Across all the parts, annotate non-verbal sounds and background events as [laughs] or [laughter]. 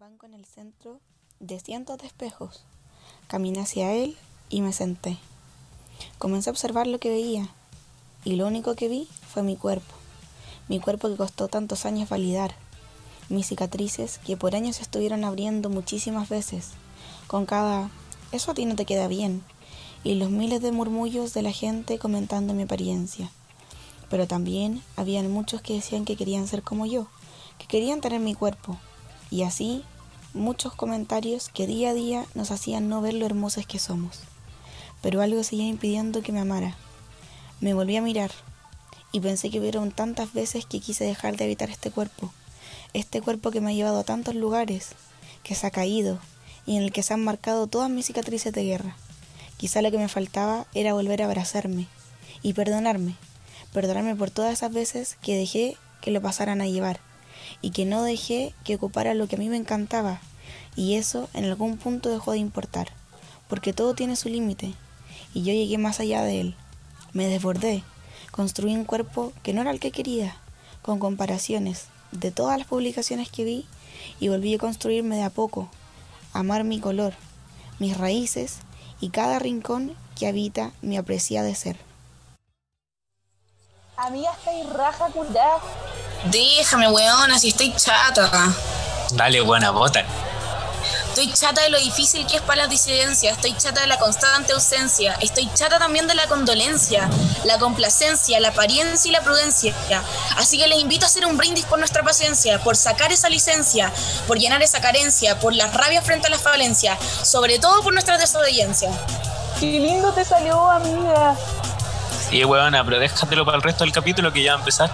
banco en el centro de cientos de espejos. Caminé hacia él y me senté. Comencé a observar lo que veía y lo único que vi fue mi cuerpo. Mi cuerpo que costó tantos años validar. Mis cicatrices que por años estuvieron abriendo muchísimas veces. Con cada, eso a ti no te queda bien. Y los miles de murmullos de la gente comentando mi apariencia. Pero también habían muchos que decían que querían ser como yo, que querían tener mi cuerpo. Y así muchos comentarios que día a día nos hacían no ver lo hermosas que somos. Pero algo seguía impidiendo que me amara. Me volví a mirar y pensé que hubieron tantas veces que quise dejar de habitar este cuerpo, este cuerpo que me ha llevado a tantos lugares, que se ha caído y en el que se han marcado todas mis cicatrices de guerra. Quizá lo que me faltaba era volver a abrazarme y perdonarme, perdonarme por todas esas veces que dejé que lo pasaran a llevar y que no dejé que ocupara lo que a mí me encantaba, y eso en algún punto dejó de importar, porque todo tiene su límite, y yo llegué más allá de él. Me desbordé, construí un cuerpo que no era el que quería, con comparaciones de todas las publicaciones que vi, y volví a construirme de a poco, amar mi color, mis raíces y cada rincón que habita mi apreciada ser. Amiga, estáis raja curada. Déjame, weona, si estoy chata. Dale buena bota. Estoy chata de lo difícil que es para las disidencias, estoy chata de la constante ausencia, estoy chata también de la condolencia, la complacencia, la apariencia y la prudencia. Así que les invito a hacer un brindis por nuestra paciencia, por sacar esa licencia, por llenar esa carencia, por la rabia frente a la falencia, sobre todo por nuestra desobediencia. Qué lindo te salió, amiga. Sí, weona, pero déjatelo para el resto del capítulo que ya va a empezar.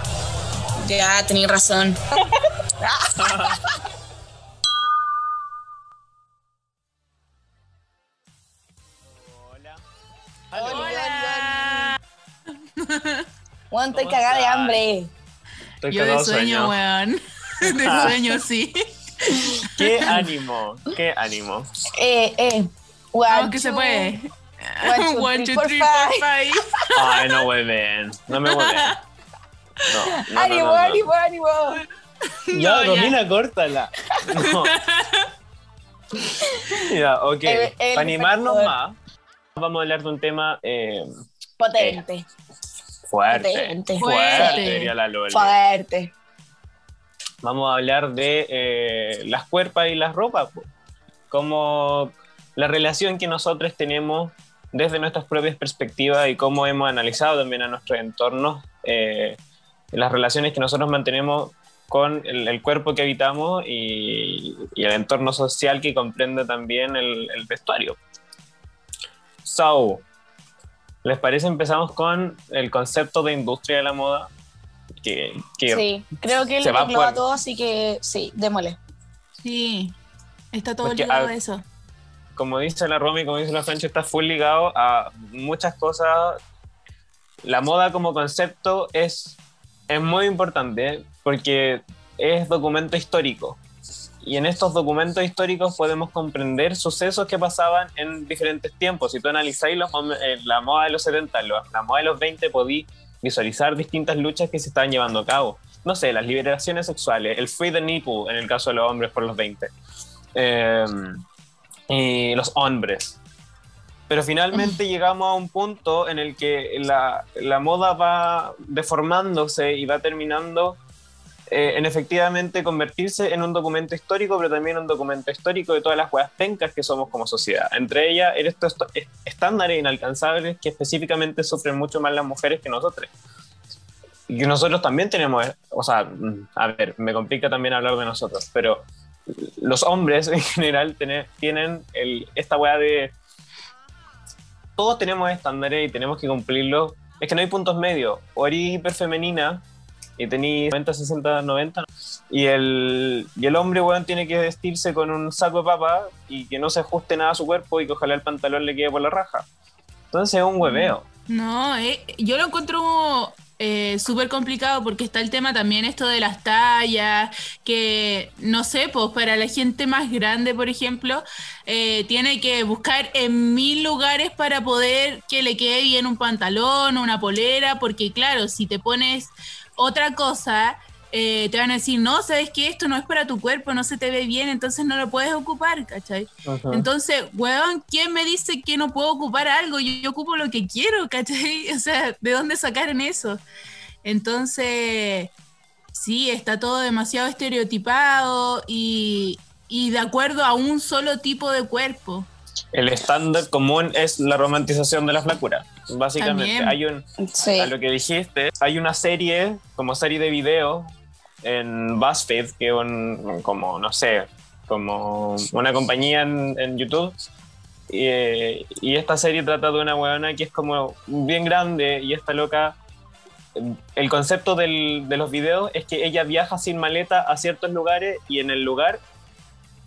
Ya, tenéis razón. Hola. Juan, estoy cagada de hambre. Estoy Yo de sueño, weón. De [laughs] sueño, sí. Qué ánimo, qué ánimo. Eh, eh. One, Aunque se two, puede. One, two, One, three, two, four, three, five. four, five. Ay, no hueven, no me hueven. No, no, no, ánimo, no, no. ánimo, ánimo. Ya. Romina, córtala. [laughs] No. Ya, ok. El- el Para animarnos factor. más, vamos a hablar de un tema eh, Potente, fuerte. Potente. Fuerte, Fuerte. diría la fuerte. Vamos a hablar de eh, las cuerpas y las ropas. po. Como la relación que nosotros tenemos desde nuestras propias perspectivas y cómo hemos analizado también a nuestros entornos, eh, las relaciones que nosotros mantenemos con el, el cuerpo que habitamos y, y el entorno social que comprende también el, el vestuario. So, ¿les parece empezamos con el concepto de industria de la moda? Que, que Sí, creo que Se lo va engloba por- todo, así que sí, démosle. Sí. Está todo Porque, ligado a eso. como dice la Romy, como dice la Francho, está full ligado a muchas cosas. La moda como concepto es, es muy importante porque es documento histórico. Y en estos documentos históricos podemos comprender sucesos que pasaban en diferentes tiempos. Si tú analizáis los eh, la moda de los 70, lo- la moda de los 20, podí visualizar distintas luchas que se estaban llevando a cabo. No sé, las liberaciones sexuales, el free the nipple en el caso de los hombres por los 20. Eh, y los hombres. Pero finalmente llegamos a un punto en el que la, la moda va deformándose y va terminando eh, en efectivamente convertirse en un documento histórico, pero también un documento histórico de todas las huevas pencas que somos como sociedad. Entre ellas, estos esto- est- estándares inalcanzables que específicamente sufren mucho más las mujeres que nosotros. Y que nosotros también tenemos, o sea, mm, a ver, me complica también hablar de nosotros, pero los hombres en general tiene- tienen el, esta weá de. Todos tenemos estándares y tenemos que cumplirlos. Es que no hay puntos medios. O eres hiperfemenina y tenés 90, 60, 90. Y el, y el hombre, weón, tiene que vestirse con un saco de papa y que no se ajuste nada a su cuerpo y que ojalá el pantalón le quede por la raja. Entonces es un hueveo. No, eh, yo lo encuentro eh, súper complicado porque está el tema también esto de las tallas, que no sé, pues para la gente más grande, por ejemplo, eh, tiene que buscar en mil lugares para poder que le quede bien un pantalón, una polera, porque claro, si te pones otra cosa, eh, te van a decir, no, sabes que esto no es para tu cuerpo, no se te ve bien, entonces no lo puedes ocupar, ¿cachai? Entonces, weón, ¿quién me dice que no puedo ocupar algo? Yo, yo ocupo lo que quiero, [laughs] ¿cachai? O sea, ¿de dónde sacaron eso? Entonces, sí, está todo demasiado estereotipado y, y de acuerdo a un solo tipo de cuerpo. El estándar común es la romantización de la flacura. Básicamente, También. hay un, Sí. a lo que dijiste, hay una serie, como serie de video en BuzzFeed, que es un, como, no sé, como una compañía en, en YouTube. Y, eh, y esta serie trata de una weona que es como bien grande y esta loca. El concepto del- de los videos es que ella viaja sin maleta a ciertos lugares y en el lugar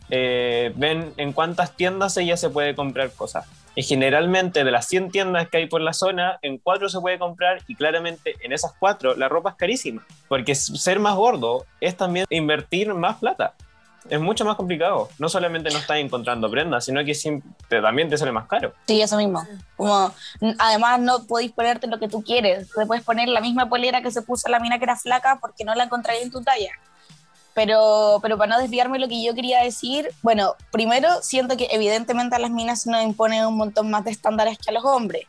eh, ven en cuántas tiendas ella se puede comprar cosas. Y generalmente de las 100 tiendas que hay por la zona, en cuatro se puede comprar y claramente en esas cuatro la ropa es carísima. Porque ser más gordo es también invertir más plata. Es mucho más complicado. No solamente no estás encontrando prendas, sino que te- también te sale más caro. Sí, eso mismo. Como, además, no podéis ponerte lo que tú quieres. Te puedes poner la misma polera que se puso la mina que era flaca porque no la encontraría en tu talla. Pero, pero para no desviarme lo que yo quería decir, bueno, primero siento que evidentemente a las minas nos imponen un montón más de estándares que a los hombres.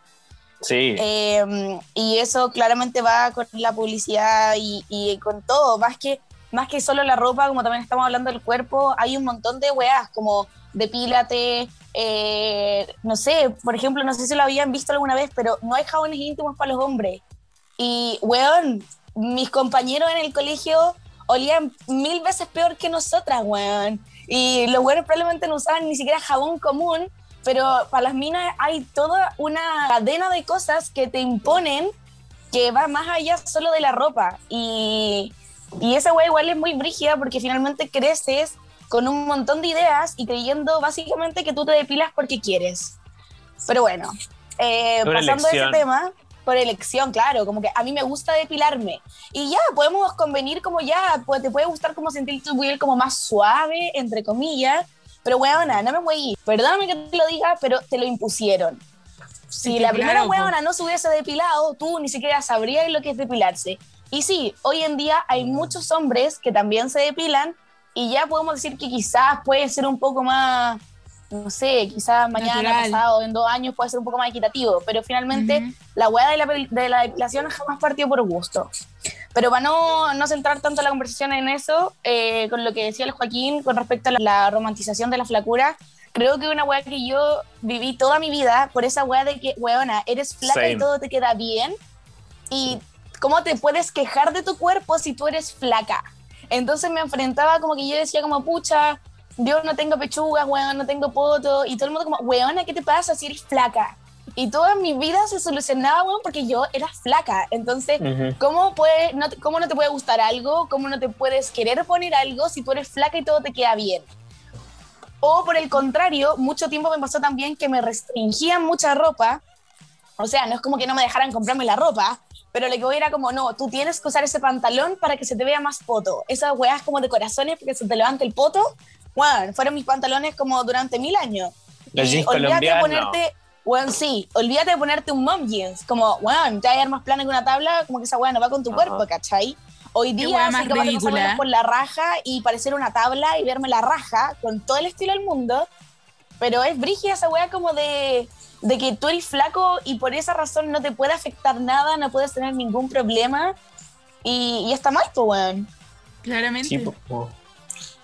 Sí. Eh, y eso claramente va con la publicidad y, y con todo, más que, más que solo la ropa, como también estamos hablando del cuerpo, hay un montón de weas como depílate, eh, no sé, por ejemplo, no sé si lo habían visto alguna vez, pero no hay jabones íntimos para los hombres. Y, weón, mis compañeros en el colegio olían mil veces peor que nosotras, weón. Y los weones probablemente no usaban ni siquiera jabón común, pero para las minas hay toda una cadena de cosas que te imponen que va más allá solo de la ropa. Y, y esa weá igual es muy brígida porque finalmente creces con un montón de ideas y creyendo básicamente que tú te depilas porque quieres. Pero bueno, eh, pasando a ese tema, por elección, claro, como que a mí me gusta depilarme. Y ya, podemos convenir como ya, pues te puede gustar como sentir tu piel como más suave, entre comillas, pero weona, no me voy. Perdóname que te lo diga, pero te lo impusieron. Si la primera claro, weona no se hubiese depilado, tú ni siquiera sabrías lo que es depilarse. Y sí, hoy en día hay muchos hombres que también se depilan y ya podemos decir que quizás puede ser un poco más, no sé, quizás mañana, Natural. pasado, en dos años puede ser un poco más equitativo, pero finalmente la weá de la, de la depilación jamás partió por gusto. Pero para no, no centrar tanto la conversación en eso, eh, con lo que decía el Joaquín con respecto a la, la romantización de la flacura, creo que una weá que yo viví toda mi vida por esa weá de que, weona, eres flaca y todo te queda bien. Y cómo te puedes quejar de tu cuerpo si tú eres flaca. Entonces me enfrentaba como que yo decía como, pucha, yo no tengo pechugas, weón, no tengo poto. Y todo el mundo como, weona, ¿qué te pasa si eres flaca? Y toda mi vida se solucionaba, weón, porque yo era flaca. Entonces, Ujú. ¿cómo, puede, no te- ¿cómo no te puede gustar algo? ¿Cómo no te puedes querer poner algo si tú eres flaca y todo te queda bien? O por el contrario, mucho tiempo me pasó también que me restringían mucha ropa. O sea, no es como que no me dejaran comprarme la ropa, pero lo que voy era como, no, tú tienes que usar ese pantalón para que se te vea más poto. Esas weas como de corazones porque se te levanta el poto, bueno, fueron mis pantalones como durante mil años. Los Y jeans olvídate de ponerte, weón, sí, olvídate de ponerte un mom jeans, como, weón, te vas a ir más plana que una tabla, como que esa weá no va con tu Ajá. cuerpo, ¿cachai? Hoy día soy capaz de ridícula. pasármelos por la raja y parecer una tabla y verme la raja con todo el estilo del mundo, pero es brígida esa weá como de, de que tú eres flaco y por esa razón no te puede afectar nada, no puedes tener ningún problema y, y está mal, pues, weón. Claramente. Sí, po.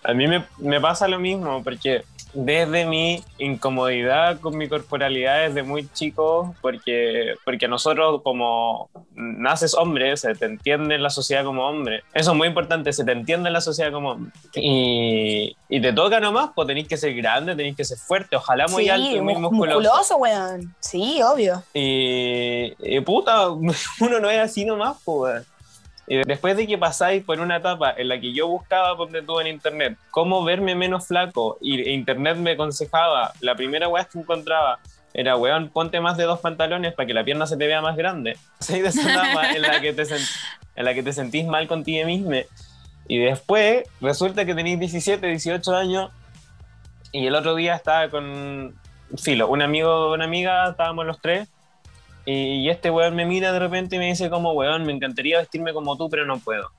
A mí me, me pasa lo mismo, porque desde mi incomodidad con mi corporalidad desde muy chico, porque, porque nosotros como naces hombre, se te entiende en la sociedad como hombre. Eso es muy importante, se te entiende en la sociedad como hombre. Y, y te toca nomás, pues tenéis que ser grande, tenéis que ser fuerte, ojalá muy sí, alto y muy mu- musculoso. weón. Sí, obvio. Y, y puta, [laughs] uno no es así nomás, pues. Y después de que pasáis por una etapa en la que yo buscaba, ponte tú en internet, cómo verme menos flaco, y internet me aconsejaba, la primera weá que encontraba era, weón, ponte más de dos pantalones para que la pierna se te vea más grande. Soy [laughs] de esa etapa en la que te, en la que te sentís mal contigo mismo. Y después resulta que tenéis 17, 18 años, y el otro día estaba con, filo, un amigo, una amiga, estábamos los tres, y, este weón me mira de repente y me dice como, weón, me encantaría vestirme como tú, pero no puedo.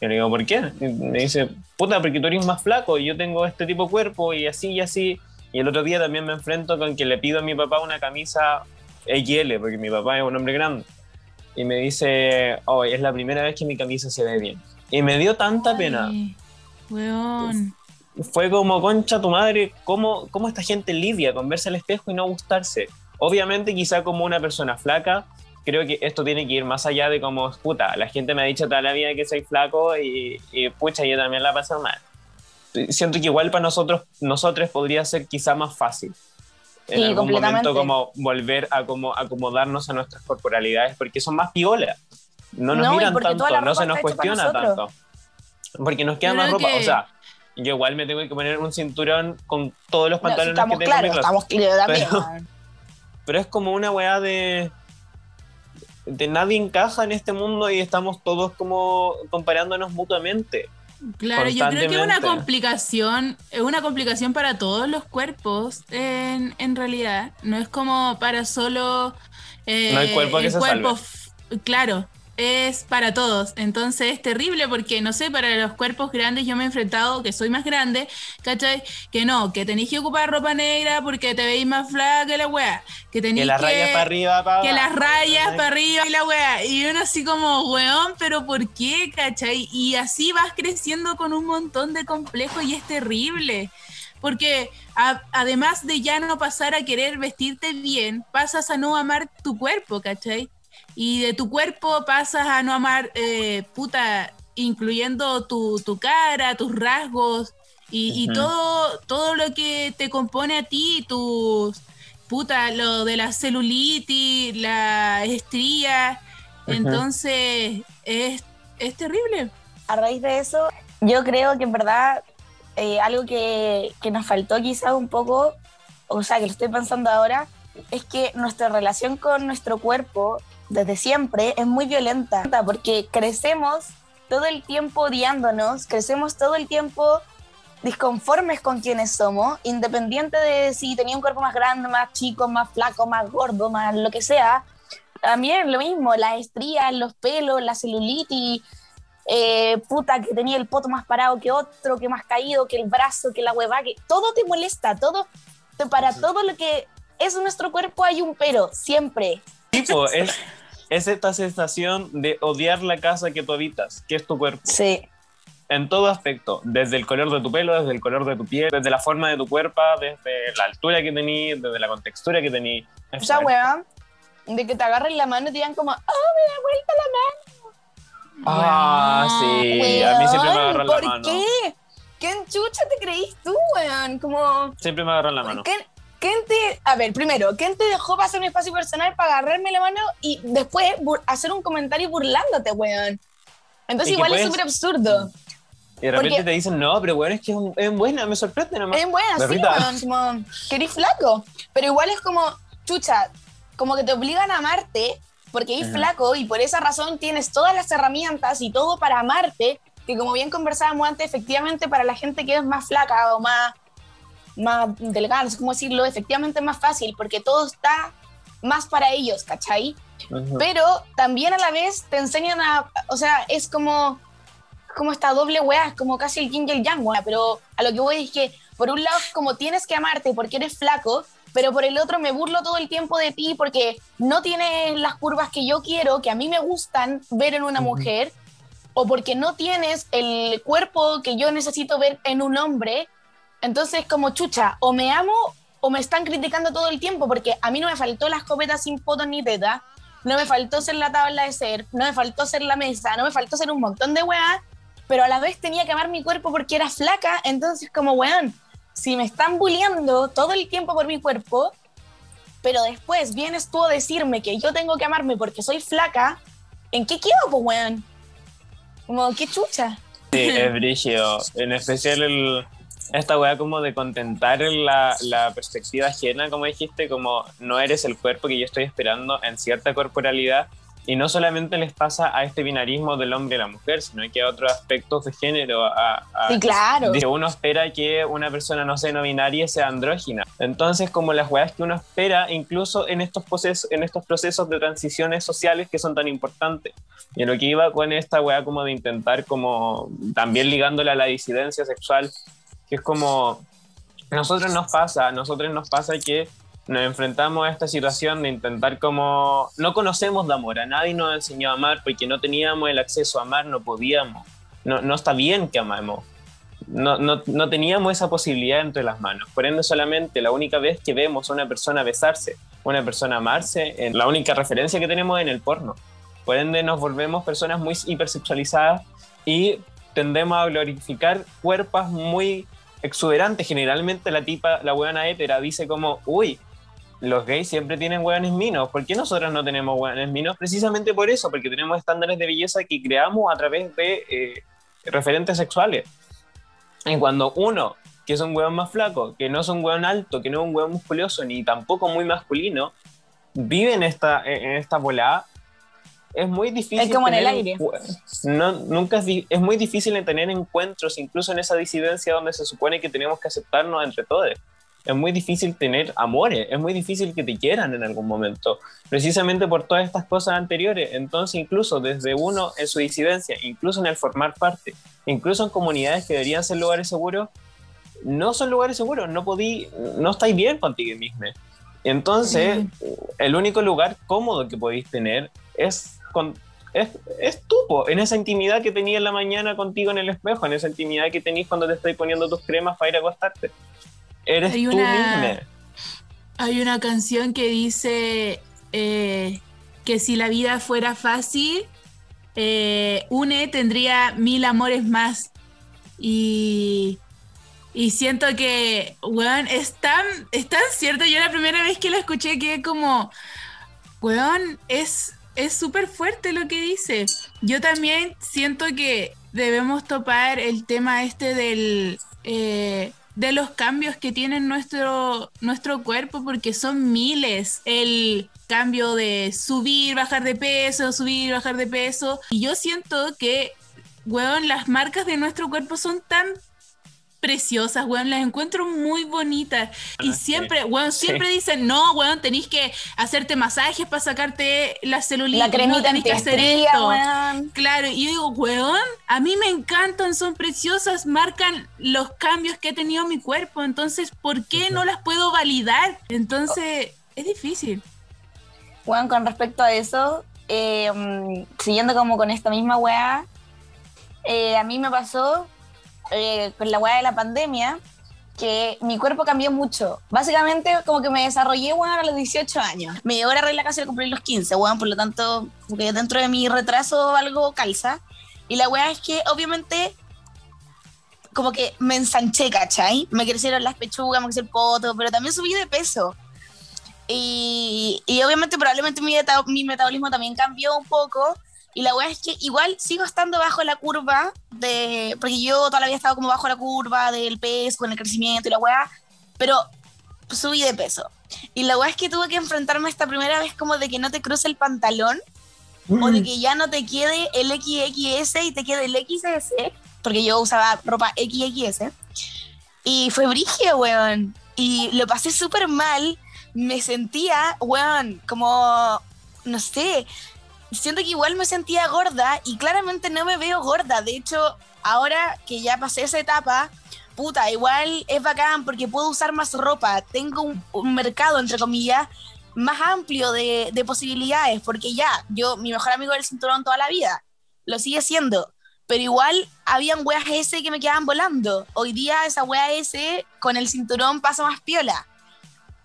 Yo le digo, ¿por qué? Y me dice, puta, porque tú eres más flaco y yo tengo este tipo de cuerpo y así y así. Y el otro día también me enfrento con que le pido a mi papá una camisa XL, porque mi papá es un hombre grande. Y me dice, oh, es la primera vez que mi camisa se ve bien. Y me dio tanta pena. Weón. Fue como, concha tu madre, ¿cómo, cómo esta gente lidia con verse al espejo y no gustarse? Obviamente, quizá como una persona flaca, creo que esto tiene que ir más allá de como, puta, la gente me ha dicho toda la vida que soy flaco y, y pucha, yo también la paso mal. Siento que igual para nosotros, nosotros podría ser quizá más fácil. En Sí, algún momento como volver a como acomodarnos a nuestras corporalidades porque son más piolas. No nos No, miran tanto, no se nos cuestiona tanto. Porque nos queda más ropa. que- O sea, yo igual me tengo que poner un cinturón con todos los No, pantalones estamos que tengo en mi estamos también. Pero-. Pero es como una weá de. de nadie encaja en este mundo y estamos todos como comparándonos mutuamente. Claro, yo creo que es una complicación, es una complicación para todos los cuerpos, en, en realidad. No es como para solo eh, No hay cuerpo que el se cuerpo, salve. claro, es para todos. Entonces es terrible porque, no sé, para los cuerpos grandes yo me he enfrentado, que soy más grande, ¿cachai? Que no, que tenéis que ocupar ropa negra porque te veis más flaca que la wea. Que tenéis Que las rayas para arriba, para que las rayas para arriba y la wea. Y uno así como, weón, pero ¿por qué, cachai? Y así vas creciendo con un montón de complejos y es terrible. Porque a- además de ya no pasar a querer vestirte bien, pasas a no amar tu cuerpo, ¿cachai? Y de tu cuerpo pasas a no amar, eh, puta, incluyendo tu, tu cara, tus rasgos y, y todo, todo lo que te compone a ti, tus, puta, lo de la celulitis, la estría. Entonces, es, es terrible. a raíz de eso, yo creo que en verdad eh, algo que, que nos faltó quizás un poco, o sea, que lo estoy pensando ahora, es que nuestra relación con nuestro cuerpo desde siempre es muy violenta, porque crecemos todo el tiempo odiándonos, crecemos todo el tiempo disconformes con quienes somos, independiente de si tenía un cuerpo más grande, más chico, más flaco, más gordo, más lo que sea. También lo mismo, las estrías, los pelos, la celulitis, eh, puta, que tenía el poto más parado que otro, que más caído, que el brazo, que la hueva, que todo te molesta, todo, te- para todo lo que es nuestro cuerpo hay un pero, siempre. Tipo, es, es esta sensación de odiar la casa que tú habitas, que es tu cuerpo. Sí. En todo aspecto, desde el color de tu pelo, desde el color de tu piel, desde la forma de tu cuerpo, desde la altura que tenís, desde la contextura que tenís. Esa fuerte. hueva, de que te agarren la mano y te digan como, oh, me da vuelta la Ah, Weón. sí, a mí siempre me Weón, agarran la ¿Por mano. qué? ¿Qué enchucha te creís tú, weón? Como, Siempre me agarran la mano. ¿quién, quién te, a ver, primero, ¿quién te dejó pasar mi espacio personal para agarrarme la mano y después hacer un comentario burlándote, weón? Entonces igual es súper absurdo. Y de repente porque- te dicen, no, pero bueno, es que es, un- es buena, me sorprende nomás. Es buena, sí, weón, como, que eres flaco. Pero igual es como, chucha, como que te obligan a amarte porque eres flaco y por esa razón tienes todas las herramientas y todo para amarte, que como bien conversábamos antes, efectivamente para la gente que es más flaca o más, más delgada, no sé cómo decirlo, efectivamente más fácil porque todo está más para ellos, ¿cachai? Pero también a la vez te enseñan a, o sea, es como, como esta doble weá, es como casi el yin y el yang, weá, pero a lo que voy es que por un lado como tienes que amarte porque eres flaco, pero por el otro me burlo todo el tiempo de ti porque no tienes las curvas que yo quiero, que a mí me gustan ver en una mujer, o porque no tienes el cuerpo que yo necesito ver en un hombre, entonces como chucha, o me amo o me están criticando todo el tiempo, porque a mí no me faltó la escopeta sin foto ni teta, no me faltó ser la tabla de ser, no me faltó ser la mesa, no me faltó ser un montón de weas, pero a la vez tenía que amar mi cuerpo porque era flaca, entonces como weón, si me están bulleando todo el tiempo por mi cuerpo, pero después vienes tú a decirme que yo tengo que amarme porque soy flaca, ¿en qué quedo, pues weón? Como, qué chucha. Sí, es [laughs] brígido. En especial el, esta weá como de contentar la, la perspectiva ajena, como dijiste, como no eres el cuerpo que yo estoy esperando en cierta corporalidad. Y no solamente les pasa a este binarismo del hombre y la mujer, sino que a otros aspectos de género. A, sí, claro. De uno espera que una persona no sea no binaria sea andrógina. Entonces, como las weas que uno espera, incluso en estos, procesos, en estos procesos de transiciones sociales que son tan importantes. Y en lo que iba con esta wea como de intentar, como también ligándola a la disidencia sexual, que es como. A nosotros nos pasa, a nosotros nos pasa que nos enfrentamos a esta situación de intentar como no conocemos de amor, a nadie nos enseñó a amar porque no teníamos el acceso a amar, no podíamos, no, no está bien que amemos, no, no, no, teníamos esa posibilidad entre las manos, por ende solamente la única vez que vemos a una persona besarse, una persona amarse, en la única referencia que tenemos en el porno, por ende nos volvemos personas muy hipersexualizadas y tendemos a glorificar cuerpos muy exuberantes, generalmente la tipa, la buena hétera dice como, uy, los gays siempre tienen hueones minos. ¿Por qué nosotros no tenemos hueones minos? Precisamente por eso, porque tenemos estándares de belleza que creamos a través de eh, referentes sexuales. Y cuando uno, que es un hueón más flaco, que no es un hueón alto, que no es un hueón musculoso, ni tampoco muy masculino, vive en esta, en esta volada, es muy difícil. Es como en el aire. No, nunca es, es muy difícil tener encuentros, incluso en esa disidencia donde se supone que tenemos que aceptarnos entre todos es muy difícil tener amores, es muy difícil que te quieran en algún momento, precisamente por todas estas cosas anteriores. Entonces, incluso desde uno en su disidencia, incluso en el formar parte, incluso en comunidades que deberían ser lugares seguros, no son lugares seguros, no podí, no estáis bien contigo mismo. Entonces, el único lugar cómodo que podéis tener es con es, es en esa intimidad que tenías en la mañana contigo en el espejo, en esa intimidad que tenéis cuando te estoy poniendo tus cremas para ir a acostarte. Eres hay tú una, Hay una canción que dice eh, que si la vida fuera fácil, eh, une tendría mil amores más. Y, y siento que, weón, es tan, es tan cierto. Yo la primera vez que la escuché quedé como, weón, es es súper fuerte lo que dice. Yo también siento que debemos topar el tema este del... Eh, de los cambios que tiene nuestro, nuestro cuerpo, porque son miles. El cambio de subir, bajar de peso, subir, bajar de peso. Y yo siento que, weón, las marcas de nuestro cuerpo son tan preciosas, weón, las encuentro muy bonitas. Y siempre, weón, siempre dicen, no, weón, tenéis que hacerte masajes para sacarte la celulitis. La cremita no, que hacer esto. Claro, y yo digo, weón, a mí me encantan, son preciosas, marcan los cambios que he tenido en mi cuerpo, entonces, ¿por qué no las puedo validar? Entonces, es difícil. Weón, con respecto a eso, eh, mm, siguiendo como con esta misma weá, eh, a mí me pasó eh, con la weá de la pandemia, que mi cuerpo cambió mucho. Básicamente, como que me desarrollé, weón, a los 18 años. Me llegó la regla casi al cumplir los 15, weón, por lo tanto, porque dentro de mi retraso algo calza. Y la weá es que, obviamente, como que me ensanché, ¿cachai? Me crecieron las pechugas, me creció el poto, pero también subí de peso. Y, y obviamente, probablemente mi, mi metabolismo también cambió un poco. Y la weá es que igual sigo estando bajo la curva de. Porque yo todavía he estado como bajo la curva del peso, con el crecimiento y la weá. Pero subí de peso. Y la weá es que tuve que enfrentarme esta primera vez como de que no te cruce el pantalón. O de mm. que ya no te quede el XXS y te quede el XS. Porque yo usaba ropa XXS. Y fue brígido, weón. Y lo pasé súper mal. Me sentía, weón, como. No sé siento que igual me sentía gorda y claramente no me veo gorda. De hecho, ahora que ya pasé esa etapa, puta, igual es bacán porque puedo usar más ropa. Tengo un, mercado, entre comillas, más amplio de, de, posibilidades, porque ya, yo, mi mejor amigo del cinturón toda la vida, lo sigue siendo. Pero igual habían weas S que me quedaban volando. Hoy día esa wea S con el cinturón pasa más piola.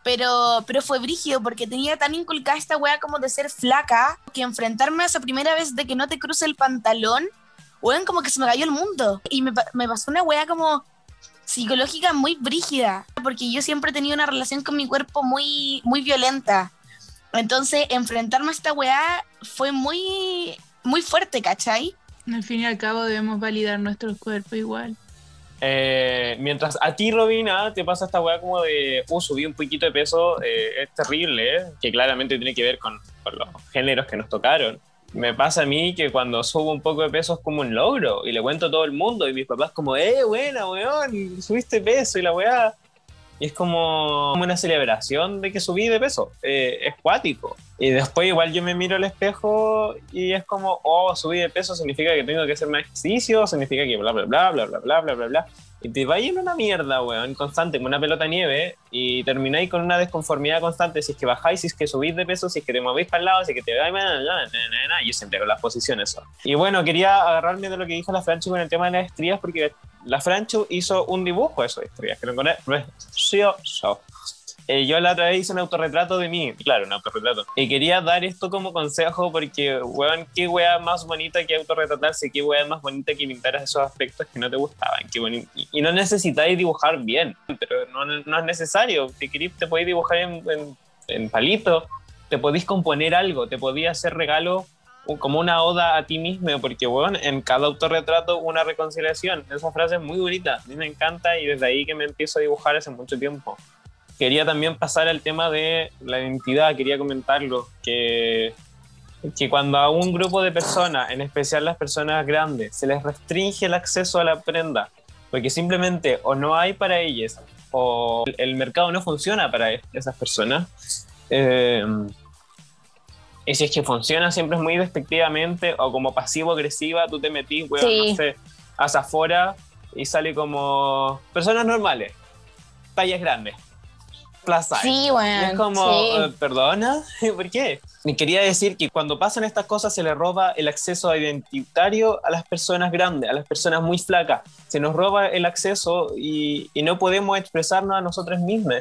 Pero, pero fue brígido porque tenía tan inculcada esta wea como de ser flaca que enfrentarme a esa primera vez de que no te cruce el pantalón, weón, como que se me cayó el mundo. Y me, me pasó una wea como psicológica muy brígida, porque yo siempre he tenido una relación con mi cuerpo muy, muy violenta. Entonces, enfrentarme a esta weá fue muy, muy fuerte, ¿cachai? Al fin y al cabo debemos validar nuestro cuerpo igual. Eh, mientras a ti, Robina, te pasa esta weá como de, uh, subí un poquito de peso, eh, es terrible, eh, que claramente tiene que ver con, los géneros que nos tocaron. me pasa a mí que cuando subo un poco de peso es como un logro y le cuento a todo el mundo y mis papás como, eh, buena, weón, subiste peso y la weá. Y es como una celebración de que subí de peso. Eh, es cuático. Y después igual yo me miro al espejo y es como, oh, subí de peso significa que tengo que hacer más ejercicio, significa que bla, bla, bla, bla, bla, bla, bla, bla, bla. Y te va en una mierda, weón, constante, como una pelota de nieve, y termináis con una desconformidad constante si es que bajáis, si es que subís de peso, si es que te movéis para el lado, si es que te vais, yo siempre con las posiciones. Y bueno, quería agarrarme de lo que dijo la Francho con el tema de las estrías, porque la Francho hizo un dibujo de esas estrías, que lo precioso. Eh, yo la otra vez hice un autorretrato de mí, claro, un autorretrato. Y quería dar esto como consejo porque, weón, qué wea más bonita que autorretratarse, qué wea más bonita que pintar esos aspectos que no te gustaban. Qué y, no necesitáis dibujar bien, pero no, es necesario. Si te podéis dibujar en, en, palito, te podéis componer algo, te podéis hacer regalo como una oda a ti mismo, porque, weón, en cada autorretrato una reconciliación. Esa frase muy bonita, a mí me encanta y desde ahí que me empiezo a dibujar hace mucho tiempo quería también pasar al tema de la identidad, quería comentarlo, que, que cuando a un grupo de personas, en especial las personas grandes, se les restringe el acceso a la prenda, porque simplemente o no hay para ellas, o el mercado no funciona para esas personas, eh, y si es que funciona siempre es muy despectivamente o como pasivo-agresiva, tú te metís, weón, no sé, hacia afuera y sale como personas normales, tallas grandes plaza. Sí, bueno. es como, eh, ¿perdona? [laughs] ¿Por qué? Me quería decir que cuando pasan estas cosas se le roba el acceso identitario a las personas grandes, a las personas muy flacas. Se nos roba el acceso y, no podemos expresarnos a nosotros mismos.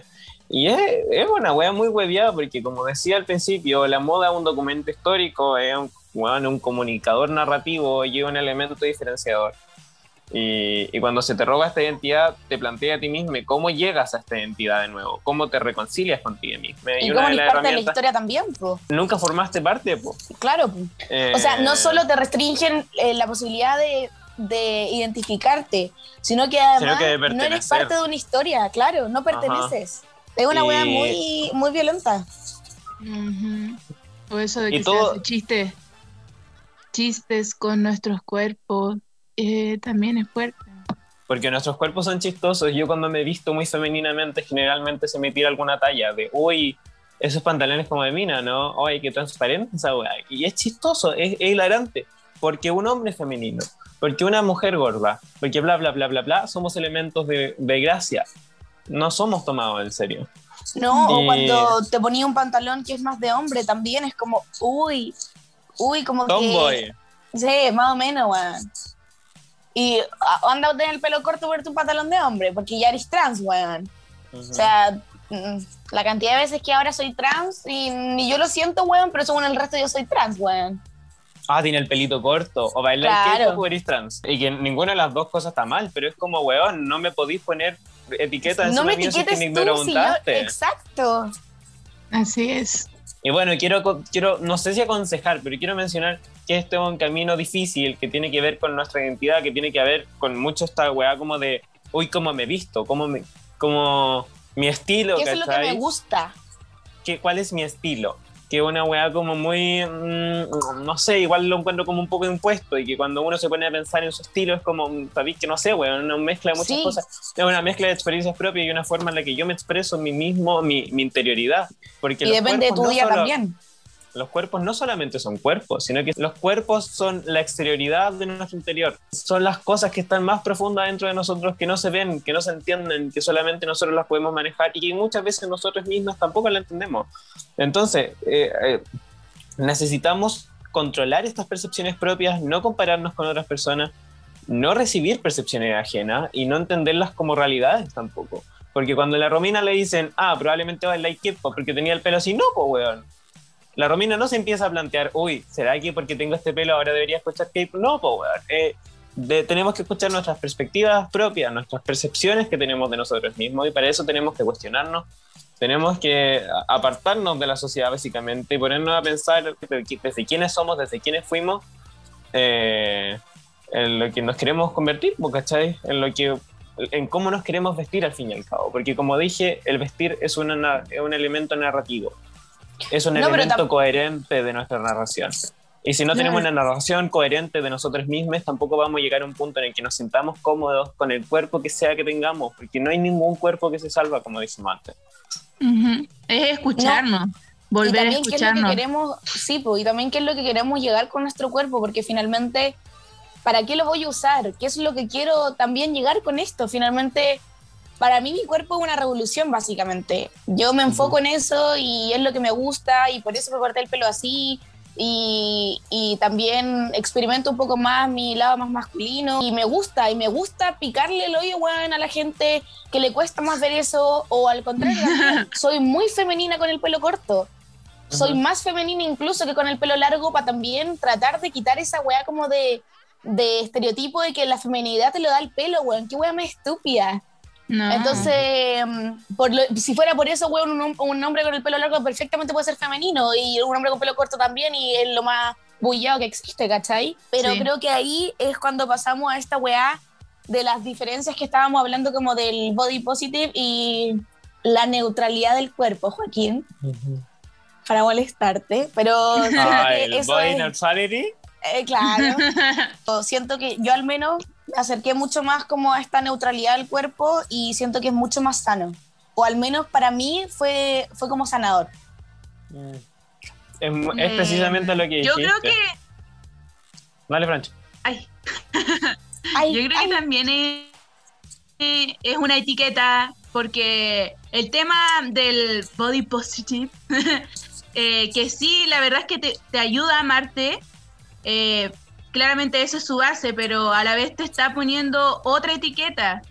Y es, es una wea muy hueviada porque, como decía al principio, la moda es un documento histórico, es un, un comunicador narrativo y un elemento diferenciador. Y, cuando se te roba esta identidad, te plantea a ti mismo cómo llegas a esta identidad de nuevo, cómo te reconcilias contigo mismo. Y, cómo eres parte de la historia también, po. Nunca formaste parte, po. Claro, o sea, no eh, solo te restringen eh, la posibilidad de, de, identificarte, sino que además no eres parte de una historia, claro, no perteneces. Es una wea muy, muy violenta. O eso de que se hace chistes, chistes con nuestros cuerpos eh, también es fuerte. Porque nuestros cuerpos son chistosos. Yo cuando me he visto muy femeninamente, generalmente se me tira alguna talla de, uy, esos pantalones como de mina, ¿no? Uy, qué transparente esa weá. Y es chistoso, es, hilarante. Porque un hombre femenino, porque una mujer gorda, porque bla, bla, bla, bla, bla, somos elementos de, de gracia. No somos tomados en serio. No, o cuando te ponía un pantalón que es más de hombre, también es como, uy, uy, como Tomboy. Sí, más o menos, weón. Y anda a tener el pelo corto por tu pantalón de hombre, porque ya eres trans, weón. O sea, mm, la cantidad de veces que ahora soy trans y ni yo lo siento, weón, pero según el resto yo soy trans, weón. Ah, tiene el pelito corto, o baila el quejo o eres trans. Y que ninguna de las dos cosas está mal, pero es como, weón, no me podís poner etiquetas No me etiquetes si tú, señor. Exacto. Así es. Y bueno, quiero, quiero, no sé si aconsejar, pero quiero mencionar que este es un camino difícil que tiene que ver con nuestra identidad, que tiene que ver con mucho esta weá como de, uy, cómo me he visto, cómo, me, cómo mi estilo. ¿Qué es lo que me gusta? ¿Qué, ¿Cuál es mi estilo? Que una weá como muy, mm, no sé, igual lo encuentro como un poco impuesto y que cuando uno se pone a pensar en su estilo es como, sabéis que no sé, weá, una mezcla de muchas cosas. Es una mezcla de experiencias propias y una forma en la que yo me expreso mí mismo, mi, mi interioridad. Porque y depende de tu día también los cuerpos no solamente son cuerpos, sino que los cuerpos son la exterioridad de nuestro interior. Son las cosas que están más profundas dentro de nosotros que no se ven, que no se entienden, que solamente nosotros las podemos manejar y que muchas veces nosotros mismos tampoco la entendemos. Entonces, eh, eh, necesitamos controlar estas percepciones propias, no compararnos con otras personas, no recibir percepciones ajenas y no entenderlas como realidades tampoco. Porque cuando la Romina le dicen, ah, probablemente va a like porque tenía el pelo así, no, pues weón la Romina no se empieza a plantear, uy, ¿será que porque tengo este pelo ahora debería escuchar K-pop? No, pues, eh, tenemos que escuchar nuestras perspectivas propias, nuestras percepciones que tenemos de nosotros mismos y para eso tenemos que cuestionarnos, tenemos que apartarnos de la sociedad básicamente y ponernos a pensar desde quiénes somos, desde quiénes fuimos, eh, en lo que nos queremos convertir, ¿cachai? En lo que en cómo nos queremos vestir al fin y al cabo, porque como dije, el vestir es, una, un elemento narrativo es un elemento coherente de nuestra narración. Y si no tenemos una narración coherente de nosotros mismos, tampoco vamos a llegar a un punto en el que nos sintamos cómodos con el cuerpo que sea que tengamos, porque no hay ningún cuerpo que se salva, como decimos antes. Ujú. Es escucharnos, volver y a también qué es lo que escucharnos. queremos, sí, pues, y también qué es lo que queremos llegar con nuestro cuerpo, porque finalmente, ¿para qué lo voy a usar? ¿Qué es lo que quiero también llegar con esto? Finalmente, para mí mi cuerpo es una revolución, básicamente. Yo me enfoco en eso y es lo que me gusta y por eso me corté el pelo así. Y, y también experimento un poco más mi lado más masculino y me gusta, y me gusta picarle el hoyo, weón, a la gente que le cuesta más ver eso o al contrario, [laughs] soy muy femenina con el pelo corto soy más femenina incluso que con el pelo largo para también tratar de quitar esa weá como de, de estereotipo de que la feminidad te lo da el pelo, weón. Qué weá más estúpida. No. Entonces, mm, por lo- si fuera por eso, weón, un, un hombre con el pelo largo perfectamente puede ser femenino y un hombre con pelo corto también y es lo más bullado que existe, ¿cachai? Pero Sí. creo que ahí es cuando pasamos a esta weá de las diferencias que estábamos hablando como del body positive y la neutralidad del cuerpo, Joaquín para molestarte, pero [laughs] Ah, el eso body es- neutrality. eh, claro. [laughs] O siento que yo al menos me acerqué mucho más como a esta neutralidad del cuerpo y siento que es mucho más sano. O al menos para mí fue, fue como sanador. Es, es precisamente lo que Yo dijiste. creo que. Vale, Francho. Ay, [laughs] Ay, yo creo ay, que también es, es una etiqueta, porque el tema del body positive, [laughs] eh, que sí, la verdad es que te, te ayuda a amarte. eh, claramente eso es su base, pero a la vez te está poniendo otra etiqueta.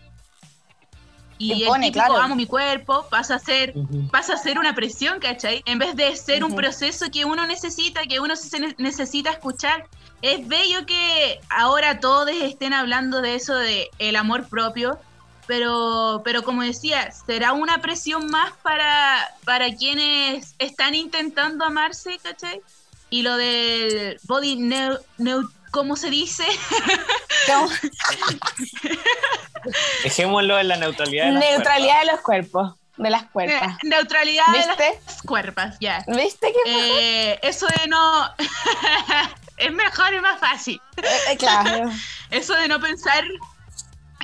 Y Te el pone, típico claro. amo mi cuerpo pasa a ser pasa a ser una presión, ¿cachai? En vez de ser un Ujú. proceso que uno necesita, que uno se ne- necesita escuchar. Es bello que ahora todos estén hablando de eso, de el amor propio, pero, pero como decía, será una presión más para, para quienes están intentando amarse, ¿cachai? Y lo del body neu, neu- ¿cómo se dice? [laughs] [laughs] Dejémoslo en la neutralidad. de neutralidad de los cuerpos, de las cuerpas. Neutralidad de las cuerpas, ya. ¿Viste que Eh, eso de no... [laughs] es mejor y más fácil. Eh, claro. Eso de no pensar,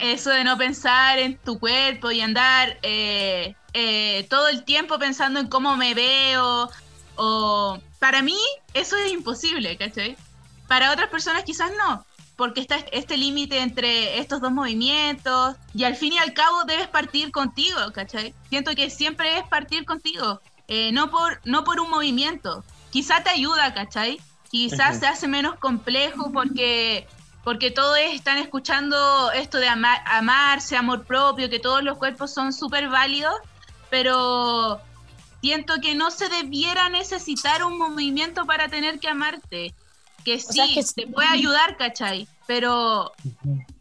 eso de no pensar en tu cuerpo y andar eh, eh, todo el tiempo pensando en cómo me veo, o para mí eso es imposible, ¿cachai? Para otras personas quizás no, porque está este límite entre estos dos movimientos y al fin y al cabo debes partir contigo, ¿cachai? Siento que siempre es partir contigo, eh, no, por, no por un movimiento. Quizá te ayuda, ¿cachai? Quizás se hace menos complejo porque porque todos están escuchando esto de ama- amarse, amor propio, que todos los cuerpos son súper válidos, pero siento que no se debiera necesitar un movimiento para tener que amarte. Que sí, sea, es que- te puede ayudar, ¿cachai? Pero,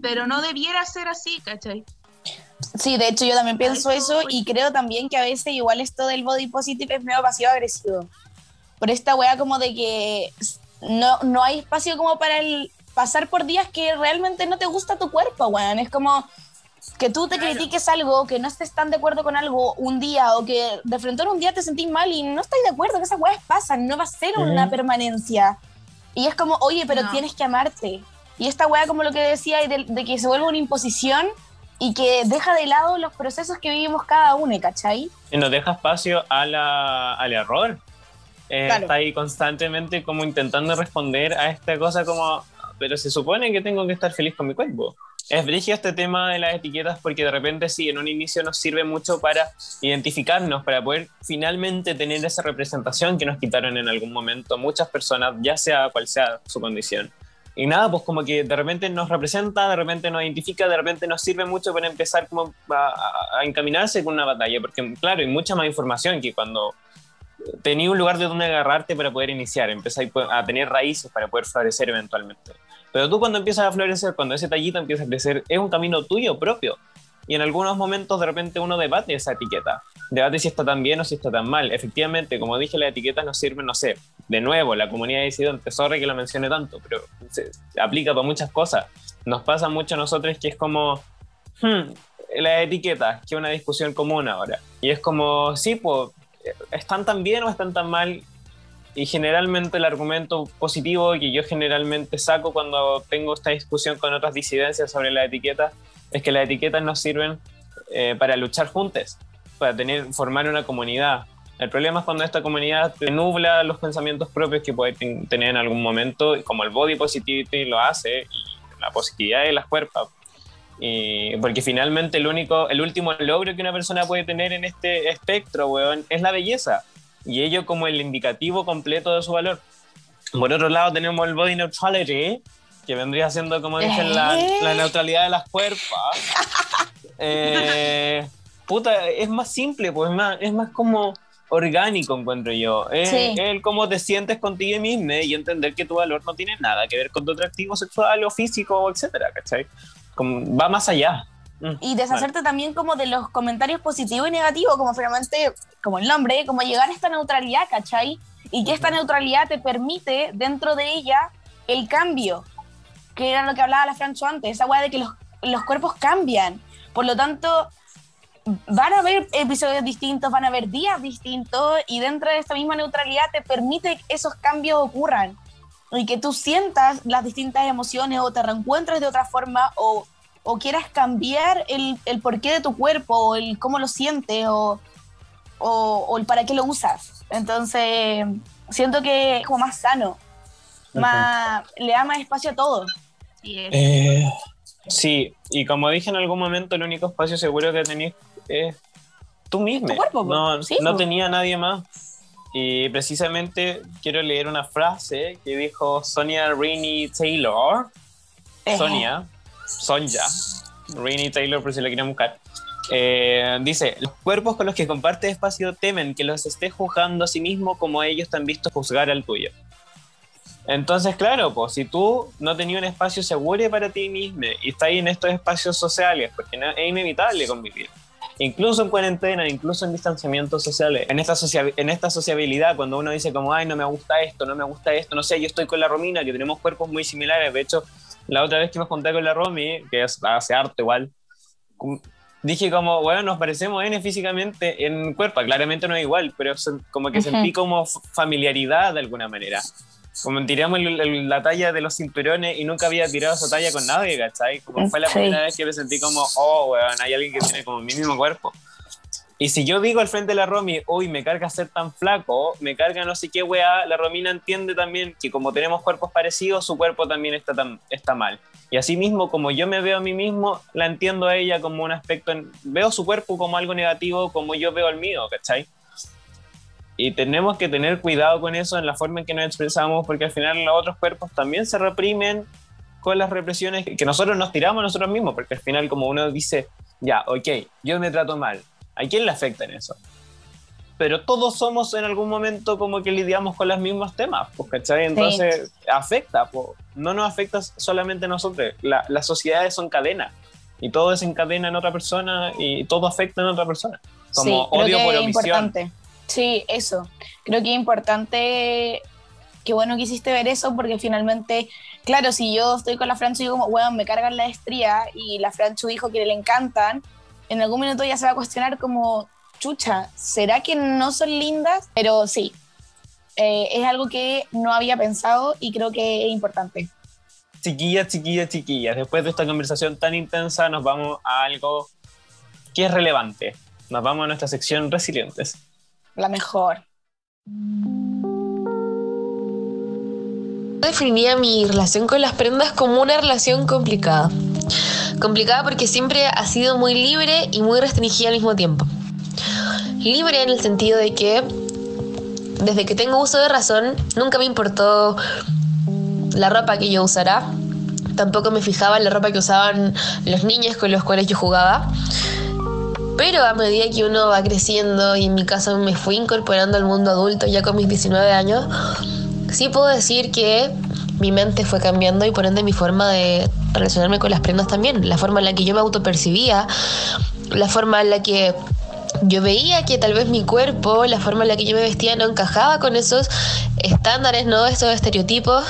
pero no debiera ser así, ¿cachai? Sí, de hecho yo también pienso eso y creo también que a veces igual esto del body positive es medio pasivo agresivo. Por esta wea como de que no, no hay espacio como para el pasar por días que realmente no te gusta tu cuerpo, weón. Es como que tú te Claro. critiques algo, que no estés tan de acuerdo con algo un día o que de frente a un día te sentís mal y no estás de acuerdo, que esas weas pasan, no va a ser una permanencia. Y es como, oye, pero No. tienes que amarte. Y esta wea como lo que decía, de, de que se vuelve una imposición y que deja de lado los procesos que vivimos cada uno, ¿cachai? Y nos deja espacio a la, al error. Eh, Claro. Está ahí constantemente como intentando responder a esta cosa como, pero se supone que tengo que estar feliz con mi cuerpo. Es brígido este tema de las etiquetas porque de repente sí, en un inicio nos sirve mucho para identificarnos, para poder finalmente tener esa representación que nos quitaron en algún momento muchas personas, ya sea cual sea su condición. Y nada, pues como que de repente nos representa, de repente nos identifica, de repente nos sirve mucho para empezar como a, a- encaminarse con una batalla, porque claro, hay mucha más información que cuando tenía un lugar de donde agarrarte para poder iniciar, empezar a tener raíces para poder florecer eventualmente. Pero tú cuando empiezas a florecer, cuando ese tallito empieza a crecer, es un camino tuyo propio. Y en algunos momentos de repente uno debate esa etiqueta. Debate si está tan bien o si está tan mal. Efectivamente, como dije, las etiquetas nos sirven, no sé, de nuevo, la comunidad de disidentes, sorry que lo mencione tanto, pero se aplica para muchas cosas. Nos pasa mucho a nosotros que es como, hmm, las etiquetas, que es una discusión común ahora. Y es como, sí, pues, ¿están tan bien o están tan mal? Y generalmente el argumento positivo que yo generalmente saco cuando tengo esta discusión con otras disidencias sobre la etiqueta es que las etiquetas nos sirven eh, para luchar juntos, para tener, formar una comunidad. El problema es cuando esta comunidad te nubla los pensamientos propios que puedes tener en algún momento, como el body positivity lo hace, y la positividad de las cuerpos. Y porque finalmente el único, el último logro que una persona puede tener en este espectro, weón, es la belleza. Y ello como el indicativo completo de su valor. Por otro lado tenemos el body neutrality, que vendría siendo, como dicen, la, la neutralidad de las cuerpos. [laughs] Eh, puta, es más simple, pues es más, es más como orgánico, encuentro yo. Es el cómo te sientes contigo mismo y entender que tu valor no tiene nada que ver con tu atractivo sexual o físico, etcétera, ¿cachai? va más allá. Mm, y deshacerte también como de los comentarios positivos y negativos, como finalmente, como el nombre, como llegar a esta neutralidad, ¿cachai? Y que esta neutralidad te permite dentro de ella el cambio, que era lo que hablaba la Francho antes, esa weá de que los, los cuerpos cambian. Por lo tanto, van a haber episodios distintos, van a haber días distintos y dentro de esta misma neutralidad te permite que esos cambios ocurran y que tú sientas las distintas emociones o te reencuentres de otra forma o, o quieras cambiar el, el, porqué de tu cuerpo o el cómo lo sientes o, o, el para qué lo usas. Entonces, siento que es como más sano, más, le da más espacio a todo. Eh, sí, y como dije en algún momento, el único espacio seguro que tenías es tú mismo. no, no tenía nadie más. Y precisamente quiero leer una frase que dijo Sonia Rainey Taylor. Sonia, Sonja, Rainey Taylor, por si la quieren buscar. Eh, dice, los cuerpos con los que comparte espacio temen que los esté juzgando a sí mismo como ellos te han visto juzgar al tuyo. Entonces, claro, pues si tú no tenías un espacio seguro para ti mismo y estás ahí en estos espacios sociales, porque es inevitable convivir, incluso en cuarentena, incluso en distanciamientos sociales, en esta, en esta sociabilidad, cuando uno dice como, ay, no me gusta esto, no me gusta esto, no sé, yo estoy con la Romina, que tenemos cuerpos muy similares, de hecho, la otra vez que me junté con la Romy, que es, hace arte igual, dije como, bueno, nos parecemos N físicamente en cuerpo, claramente no es igual, pero como que sentí como familiaridad de alguna manera como tiramos la talla de los cinturones y nunca había tirado esa talla con nadie, ¿cachai? Como fue la primera vez que me sentí como, oh, weón, hay alguien que tiene como mi mismo cuerpo. Y si yo digo al frente de la Romy, uy, me carga ser tan flaco, me carga no sé qué weá, la Romina entiende también que como tenemos cuerpos parecidos, su cuerpo también está, tan, está mal. Y así mismo, como yo me veo a mí mismo, la entiendo a ella como un aspecto, veo su cuerpo como algo negativo, como yo veo el mío, ¿cachai? Y tenemos que tener cuidado con eso en la forma en que nos expresamos, porque al final los otros cuerpos también se reprimen con las represiones que nosotros nos tiramos nosotros mismos, porque al final como uno dice, ya, ok, yo me trato mal, ¿a quién le afecta en eso? Pero todos somos en algún momento como que lidiamos con los mismos temas, pues, ¿cachai? Entonces afecta, pues, no nos afecta solamente a nosotros, la, las sociedades son cadenas y todo desencadena en otra persona y todo afecta en otra persona, como odio por omisión. Sí, eso. Creo que es importante, qué bueno que hiciste ver eso, porque finalmente, claro, si yo estoy con la Franchu y digo como, bueno, me cargan la estría y la Franchu dijo que le encantan, en algún minuto ya se va a cuestionar como, chucha, ¿será que no son lindas? Pero sí, eh, es algo que no había pensado y creo que es importante. Chiquillas, chiquillas, chiquillas, después de esta conversación tan intensa nos vamos a algo que es relevante. Nos vamos a nuestra sección resilientes la mejor. Definiría mi relación con las prendas como una relación complicada. Complicada porque siempre ha sido muy libre y muy restringida al mismo tiempo. Libre en el sentido de que desde que tengo uso de razón nunca me importó la ropa que yo usara. Tampoco me fijaba en la ropa que usaban los niños con los cuales yo jugaba. Pero a medida que uno va creciendo y en mi caso me fui incorporando al mundo adulto ya con mis 19 años, sí puedo decir que mi mente fue cambiando y por ende mi forma de relacionarme con las prendas también, la forma en la que yo me autopercibía, la forma en la que yo veía que tal vez mi cuerpo, la forma en la que yo me vestía no encajaba con esos estándares, ¿no? Esos estereotipos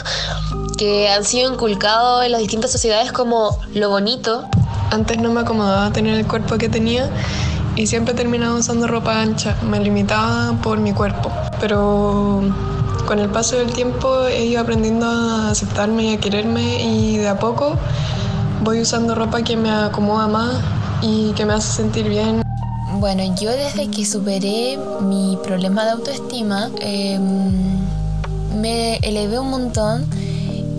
que han sido inculcados en las distintas sociedades como lo bonito antes no me acomodaba tener el cuerpo que tenía y siempre terminaba usando ropa ancha. Me limitaba por mi cuerpo. Pero con el paso del tiempo he ido aprendiendo a aceptarme y a quererme y de a poco voy usando ropa que me acomoda más y que me hace sentir bien. Bueno, yo desde que superé mi problema de autoestima em, me elevé un montón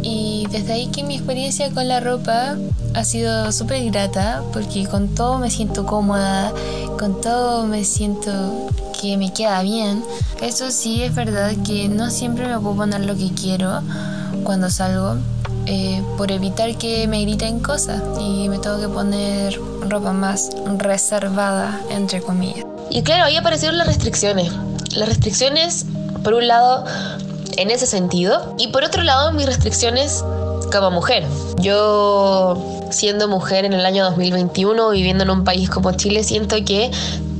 y desde ahí que mi experiencia con la ropa ha sido súper grata porque con todo me siento cómoda, con todo me siento que me queda bien. Eso sí es verdad que no siempre me puedo poner lo que quiero cuando salgo eh, por evitar que me griten cosas y me tengo que poner ropa más reservada, entre comillas. Y claro, ahí aparecieron las restricciones. Las restricciones, por un lado, en ese sentido, y por otro lado, mis restricciones como mujer. Yo, siendo mujer en el año 2021, viviendo en un país como Chile, siento que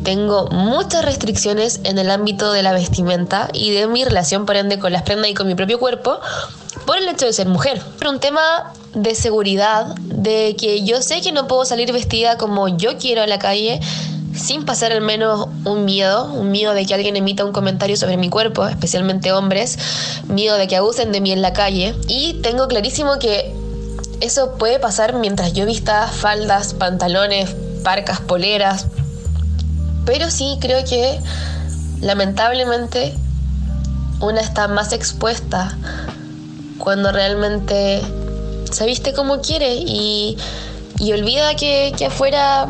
tengo muchas restricciones en el ámbito de la vestimenta y de mi relación, por ende, con las prendas y con mi propio cuerpo, por el hecho de ser mujer. Pero un tema de seguridad, de que yo sé que no puedo salir vestida como yo quiero a la calle, sin pasar al menos un miedo, un miedo de que alguien emita un comentario sobre mi cuerpo, especialmente hombres, miedo de que abusen de mí en la calle. Y tengo clarísimo que eso puede pasar mientras yo vista faldas, pantalones, parcas, poleras. Pero sí creo que lamentablemente una está más expuesta cuando realmente se viste como quiere y, y olvida que, que afuera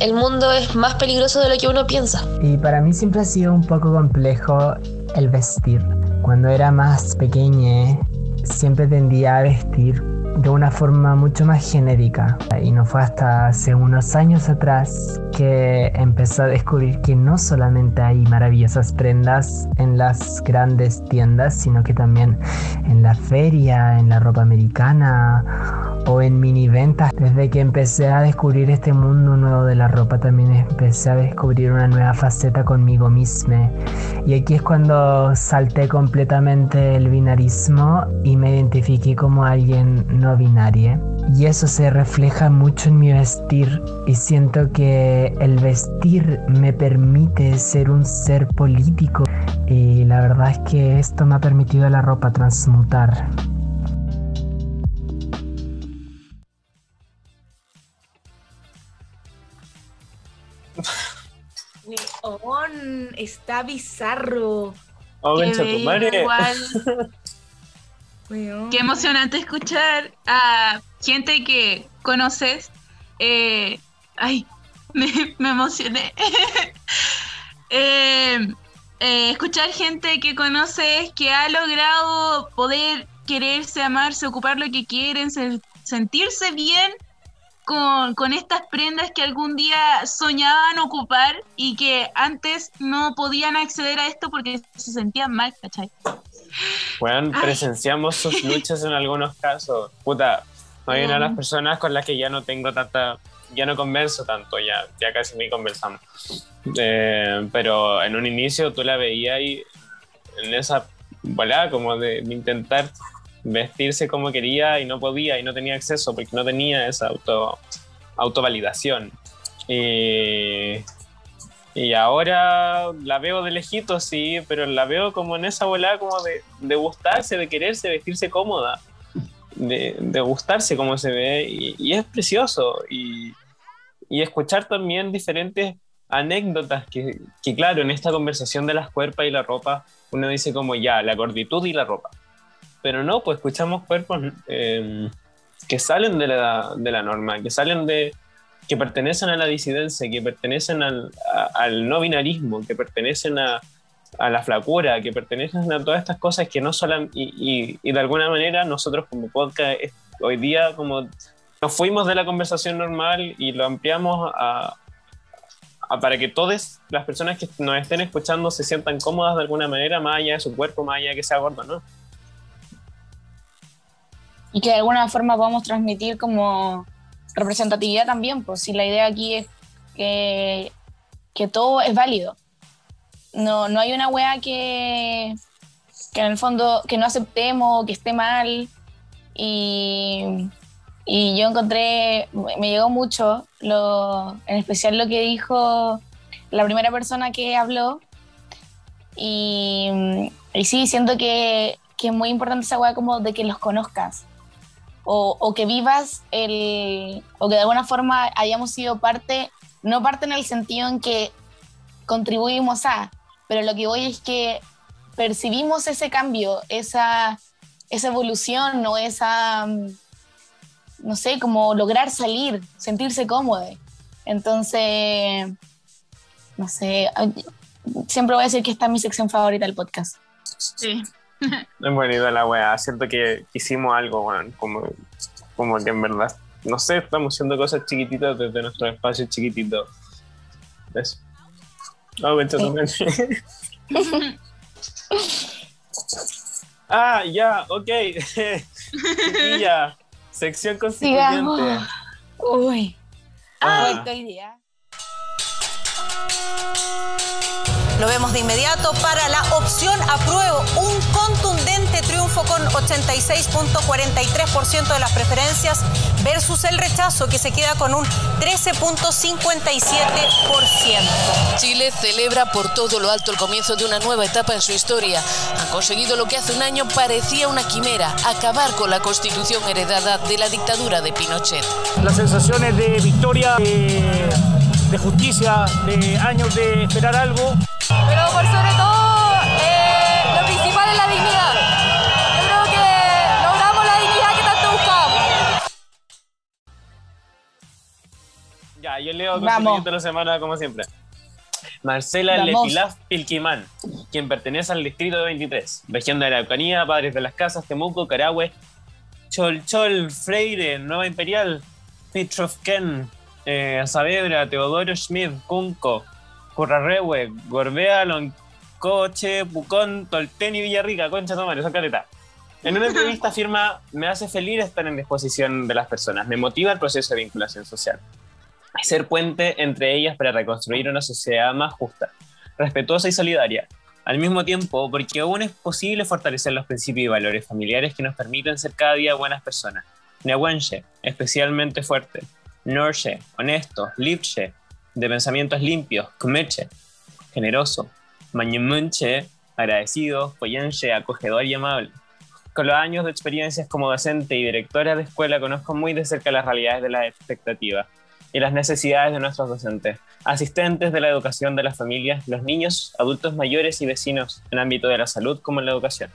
el mundo es más peligroso de lo que uno piensa. Y para mí siempre ha sido un poco complejo el vestir. Cuando era más pequeña, siempre tendía a vestir de una forma mucho más genérica. Y no fue hasta hace unos años atrás que empezó a descubrir que no solamente hay maravillosas prendas en las grandes tiendas, sino que también en la feria, en la ropa americana o en mini ventas. Desde que empecé a descubrir este mundo nuevo de la ropa, también empecé a descubrir una nueva faceta conmigo misma. Y aquí es cuando salté completamente el binarismo y me identifiqué como alguien no binario. Y eso se refleja mucho en mi vestir y siento que el vestir me permite ser un ser político y la verdad es que esto me ha permitido la ropa transmutar. Está bizarro. Oh, igual. [laughs] Qué emocionante escuchar a gente que conoces. Eh, ay, me, me emocioné. [laughs] Eh, eh, escuchar gente que conoces que ha logrado poder quererse, amarse, ocupar lo que quieren, se- sentirse bien con, con estas prendas que algún día soñaban ocupar y que antes no podían acceder a esto porque se sentían mal, ¿cachai? Ay. presenciamos sus [laughs] luchas en algunos casos. Puta, hay una de las personas con las que ya no tengo tanta, ya no converso tanto, ya, ya casi ni conversamos. Eh, pero en un inicio tú la veías y en esa volada como de, de intentar vestirse como quería y no podía y no tenía acceso porque no tenía esa auto, autovalidación. Y, y ahora la veo de lejito, sí, pero la veo como en esa volada como de, de gustarse, de quererse, vestirse cómoda, de, de gustarse como se ve y, y es precioso. Y, y escuchar también diferentes anécdotas que, que, claro, en esta conversación de las cuerpas y la ropa, uno dice como ya, la gorditud y la ropa. Pero no, pues escuchamos cuerpos eh, que salen de la, de la norma, que salen de, que pertenecen a la disidencia, que pertenecen al, a- al no binarismo, que pertenecen a, a la flacura, que pertenecen a todas estas cosas que no solo... Y, y- y de alguna manera nosotros como podcast hoy día como nos fuimos de la conversación normal y lo ampliamos a, a- para que todas las personas que nos estén escuchando se sientan cómodas de alguna manera, más allá de su cuerpo, más allá de que sea gordo, ¿no? Y que de alguna forma podamos transmitir como representatividad también, pues si la idea aquí es que, que todo es válido. No, no hay una wea que, que en el fondo que no aceptemos, que esté mal. Y, y yo encontré, me llegó mucho, lo, en especial lo que dijo la primera persona que habló. Y, Y sí, siento que, que es muy importante esa weá como de que los conozcas. O, que vivas el. o que de alguna forma hayamos sido parte, no parte en el sentido en que contribuimos a, pero lo que voy es que percibimos ese cambio, esa, esa evolución o esa, mm, no sé, como lograr salir, sentirse cómodo. Entonces, no sé, siempre voy a decir que esta es mi sección favorita del podcast. Sí. [laughs] Es bonita la weá. Siento que hicimos algo, weón. Como, como que en verdad, no sé, estamos haciendo cosas chiquititas desde nuestro espacio chiquitito. Eso. Ah, bueno, también. [laughs] ah, ya, ok. [laughs] Chiquilla, sección constituyente. Sigamos. Uy. Ah. Vuelto hoy día. Lo vemos de inmediato para la opción apruebo. Un contundente triunfo con 86.43% de las preferencias versus el rechazo que se queda con un 13.57%. Chile celebra por todo lo alto el comienzo de una nueva etapa en su historia. Han conseguido lo que hace un año parecía una quimera, acabar con la constitución heredada de la dictadura de Pinochet. Las sensaciones de victoria, de, de justicia, de años de esperar algo. Pero por sobre todo, eh, lo principal es la dignidad. Yo creo que logramos la dignidad que tanto buscábamos. Ya, yo leo constituyente de la semana como siempre. Marcela Vamos. Letilaf Pilquimán, quien pertenece al distrito 23, región de Araucanía, Padres de las Casas, Temuco, Carahue, Cholchol, Freire, Nueva Imperial, Pitrofken, eh, Saavedra, Teodoro Schmidt, Cunco, Currarrehue, Gorbea, Loncoche, Pucón, Tolten y Villarrica, concha madre, son caleta. En una entrevista [laughs] afirma, me hace feliz estar en disposición de las personas, me motiva el proceso de vinculación social ser puente entre ellas para reconstruir una sociedad más justa, respetuosa y solidaria. Al mismo tiempo, porque aún es posible fortalecer los principios y valores familiares que nos permiten ser cada día buenas personas. Nehuenche, especialmente fuerte. Norche, honesto. Lipche, de pensamientos limpios. Kumeche, generoso. Mañemunche, agradecido. Poyenche, acogedor y amable. Con los años de experiencias como docente y directora de escuela conozco muy de cerca las realidades de las expectativas y las necesidades de nuestros docentes, asistentes de la educación de las familias, los niños, adultos mayores y vecinos en el ámbito de la salud como en la educación.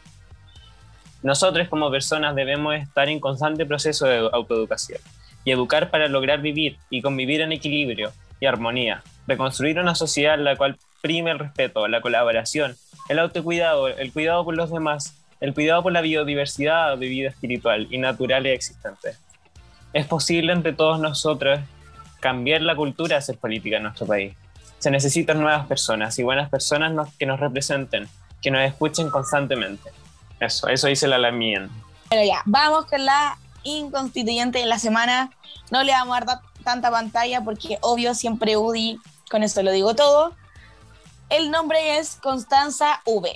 Nosotros como personas debemos estar en constante proceso de autoeducación y educar para lograr vivir y convivir en equilibrio y armonía, reconstruir una sociedad en la cual prime el respeto, la colaboración, el autocuidado, el cuidado por los demás, el cuidado por la biodiversidad de vida espiritual y natural y existente. Es posible entre todos nosotros cambiar la cultura hacer política en nuestro país. Se necesitan nuevas personas y buenas personas que nos representen, que nos escuchen constantemente. Eso, eso dice la Lamien. Pero ya, vamos con la inconstituyente de la semana. No le vamos a dar ta- tanta pantalla porque obvio siempre UDI, con esto lo digo todo. El nombre es Constanza V.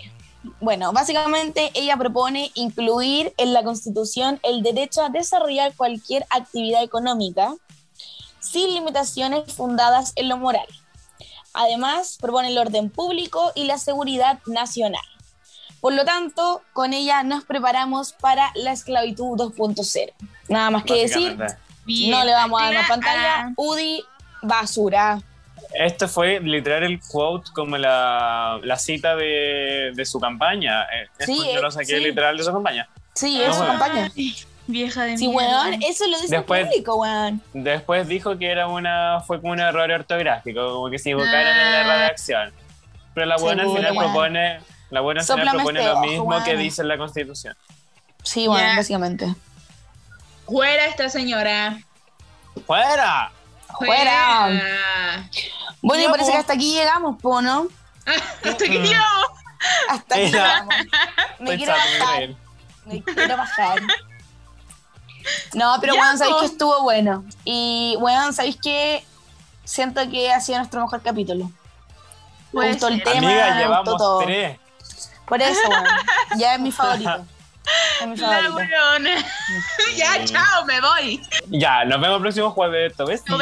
Bueno, básicamente ella propone incluir en la Constitución el derecho a desarrollar cualquier actividad económica sin limitaciones fundadas en lo moral. Además, propone el orden público y la seguridad nacional. Por lo tanto, con ella nos preparamos para la esclavitud 2.0. Nada más que decir, no le vamos a dar más pantalla. UDI, basura. Esto fue literal el quote como la, la cita de, de su campaña. Eh, Sí, esto yo lo eh, saqué sí. literal de su campaña. Sí, es su bueno. campaña. Vieja de Sí, mierda. weón, eso lo dice Después- el público, weón. Después dijo que era una fue como un error ortográfico, como que se equivocaron en la Ah. redacción. Pero la buena al final weón. propone, la buena Sóplame propone este lo ojo, mismo que dice en la Constitución. Sí, Ya. básicamente. Fuera esta señora. ¡Fuera! Fuera. Bueno, y parece que hasta aquí llegamos, po, ¿no? Hasta yo. Hasta aquí Ya. llegamos. [laughs] Me Estoy quiero chato, me bajar. reí. Me quiero bajar. No, pero weón, sabéis que estuvo bueno. Y weón, sabéis que siento que ha sido nuestro mejor capítulo. Me gustó el tema, Amiga, me gustó todo. tres. Por eso, weón. Ya es mi favorito. Es mi [laughs] favorito. [laughs] ya, chao, me voy. Ya, nos vemos el próximo jueves. ¿Esto ves? No